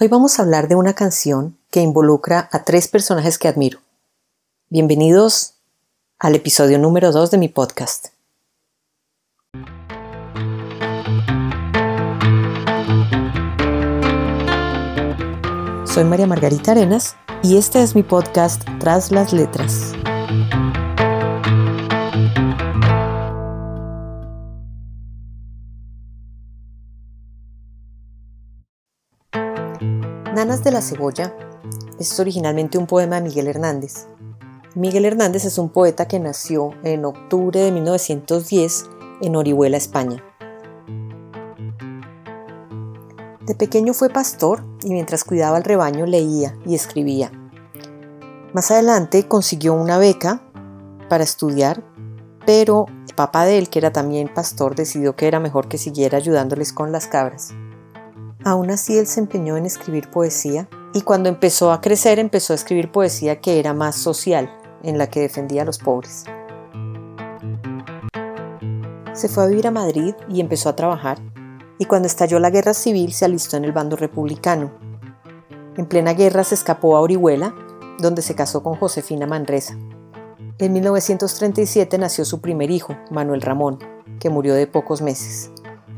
Hoy vamos a hablar de una canción que involucra a tres personajes que admiro. Bienvenidos al episodio número 2 de mi podcast. Soy María Margarita Arenas y este es mi podcast Tras las Letras. De la Cebolla es originalmente un poema de Miguel Hernández. Miguel Hernández es un poeta que nació en octubre de 1910 en Orihuela, España. De pequeño fue pastor y mientras cuidaba el rebaño leía y escribía. Más adelante consiguió una beca para estudiar, pero el papá de él, que era también pastor, decidió que era mejor que siguiera ayudándoles con las cabras. Aún así él se empeñó en escribir poesía y cuando empezó a crecer empezó a escribir poesía que era más social, en la que defendía a los pobres. Se fue a vivir a Madrid y empezó a trabajar y cuando estalló la guerra civil se alistó en el bando republicano. En plena guerra se escapó a Orihuela, donde se casó con Josefina Manresa. En 1937 nació su primer hijo, Manuel Ramón, que murió de pocos meses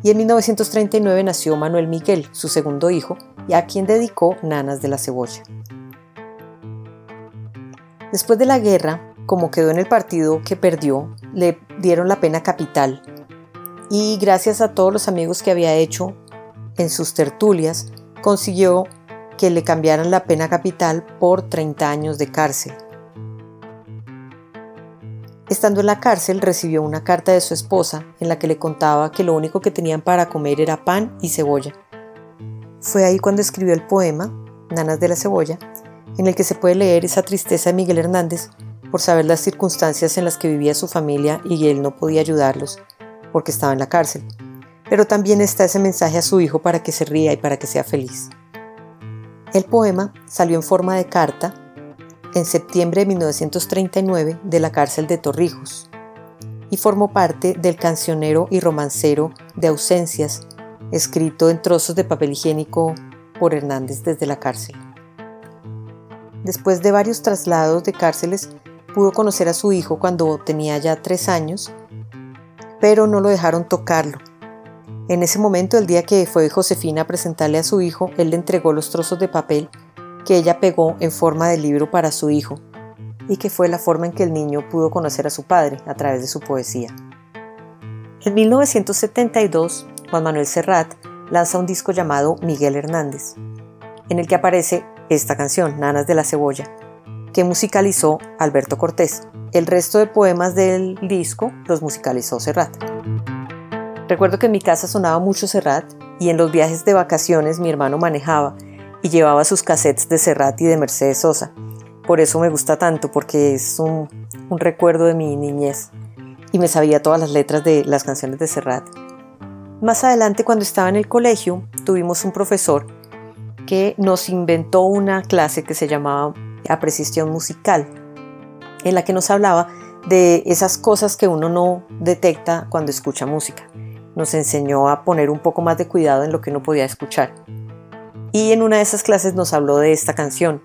y en 1939 nació Manuel Miguel, su segundo hijo, y a quien dedicó Nanas de la Cebolla. Después de la guerra, como quedó en el partido que perdió, le dieron la pena capital y gracias a todos los amigos que había hecho en sus tertulias, consiguió que le cambiaran la pena capital por 30 años de cárcel. Estando en la cárcel recibió una carta de su esposa en la que le contaba que lo único que tenían para comer era pan y cebolla. Fue ahí cuando escribió el poema, Nanas de la Cebolla, en el que se puede leer esa tristeza de Miguel Hernández por saber las circunstancias en las que vivía su familia y él no podía ayudarlos porque estaba en la cárcel. Pero también está ese mensaje a su hijo para que se ría y para que sea feliz. El poema salió en forma de carta en septiembre de 1939 de la cárcel de Torrijos y formó parte del cancionero y romancero de ausencias escrito en trozos de papel higiénico por Hernández desde la cárcel. Después de varios traslados de cárceles, pudo conocer a su hijo cuando tenía ya tres años, pero no lo dejaron tocarlo. En ese momento, el día que fue Josefina a presentarle a su hijo, él le entregó los trozos de papel que ella pegó en forma de libro para su hijo y que fue la forma en que el niño pudo conocer a su padre a través de su poesía. En 1972, Juan Manuel Serrat lanza un disco llamado Miguel Hernández, en el que aparece esta canción, Nanas de la Cebolla, que musicalizó Alberto Cortés. El resto de poemas del disco los musicalizó Serrat. Recuerdo que en mi casa sonaba mucho Serrat y en los viajes de vacaciones mi hermano manejaba y llevaba sus cassettes de Serrat y de Mercedes Sosa. Por eso me gusta tanto, porque es un, recuerdo de mi niñez y me sabía todas las letras de las canciones de Serrat. Más adelante, cuando estaba en el colegio, tuvimos un profesor que nos inventó una clase que se llamaba Apreciación Musical, en la que nos hablaba de esas cosas que uno no detecta cuando escucha música. Nos enseñó a poner un poco más de cuidado en lo que uno podía escuchar. Y en una de esas clases nos habló de esta canción.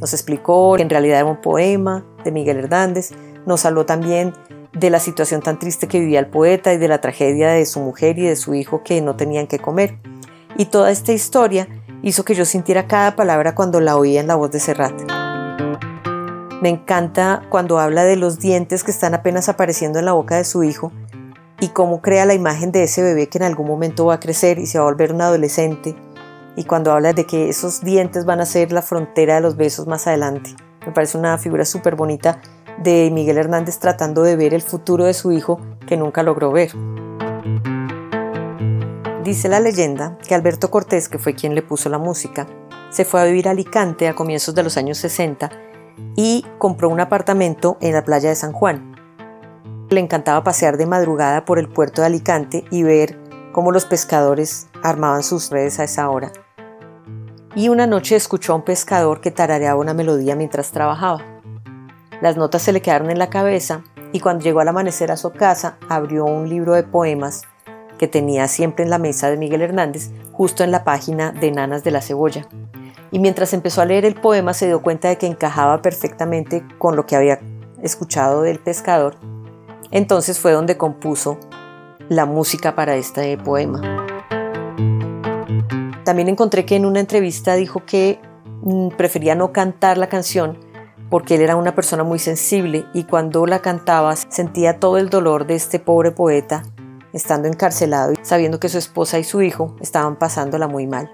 Nos explicó que en realidad era un poema de Miguel Hernández. Nos habló también de la situación tan triste que vivía el poeta y de la tragedia de su mujer y de su hijo que no tenían que comer. Y toda esta historia hizo que yo sintiera cada palabra cuando la oía en la voz de Serrat. Me encanta cuando habla de los dientes que están apenas apareciendo en la boca de su hijo y cómo crea la imagen de ese bebé que en algún momento va a crecer y se va a volver un adolescente y cuando habla de que esos dientes van a ser la frontera de los besos más adelante. Me parece una figura súper bonita de Miguel Hernández tratando de ver el futuro de su hijo que nunca logró ver. Dice la leyenda que Alberto Cortés, que fue quien le puso la música, se fue a vivir a Alicante a comienzos de los años 60 y compró un apartamento en la playa de San Juan. Le encantaba pasear de madrugada por el puerto de Alicante y ver cómo los pescadores armaban sus redes a esa hora y una noche escuchó a un pescador que tarareaba una melodía mientras trabajaba. Las notas se le quedaron en la cabeza y cuando llegó al amanecer a su casa abrió un libro de poemas que tenía siempre en la mesa de Miguel Hernández, justo en la página de Nanas de la Cebolla. y mientras empezó a leer el poema se dio cuenta de que encajaba perfectamente con lo que había escuchado del pescador. Entonces fue donde compuso la música para este poema. También encontré que en una entrevista dijo que mm, prefería no cantar la canción porque él era una persona muy sensible y cuando la cantaba sentía todo el dolor de este pobre poeta estando encarcelado y sabiendo que su esposa y su hijo estaban pasándola muy mal.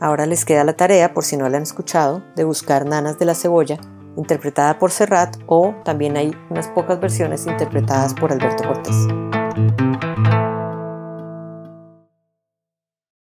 Ahora les queda la tarea, por si no la han escuchado, de buscar Nanas de la Cebolla, interpretada por Serrat, o también hay unas pocas versiones interpretadas por Alberto Cortés.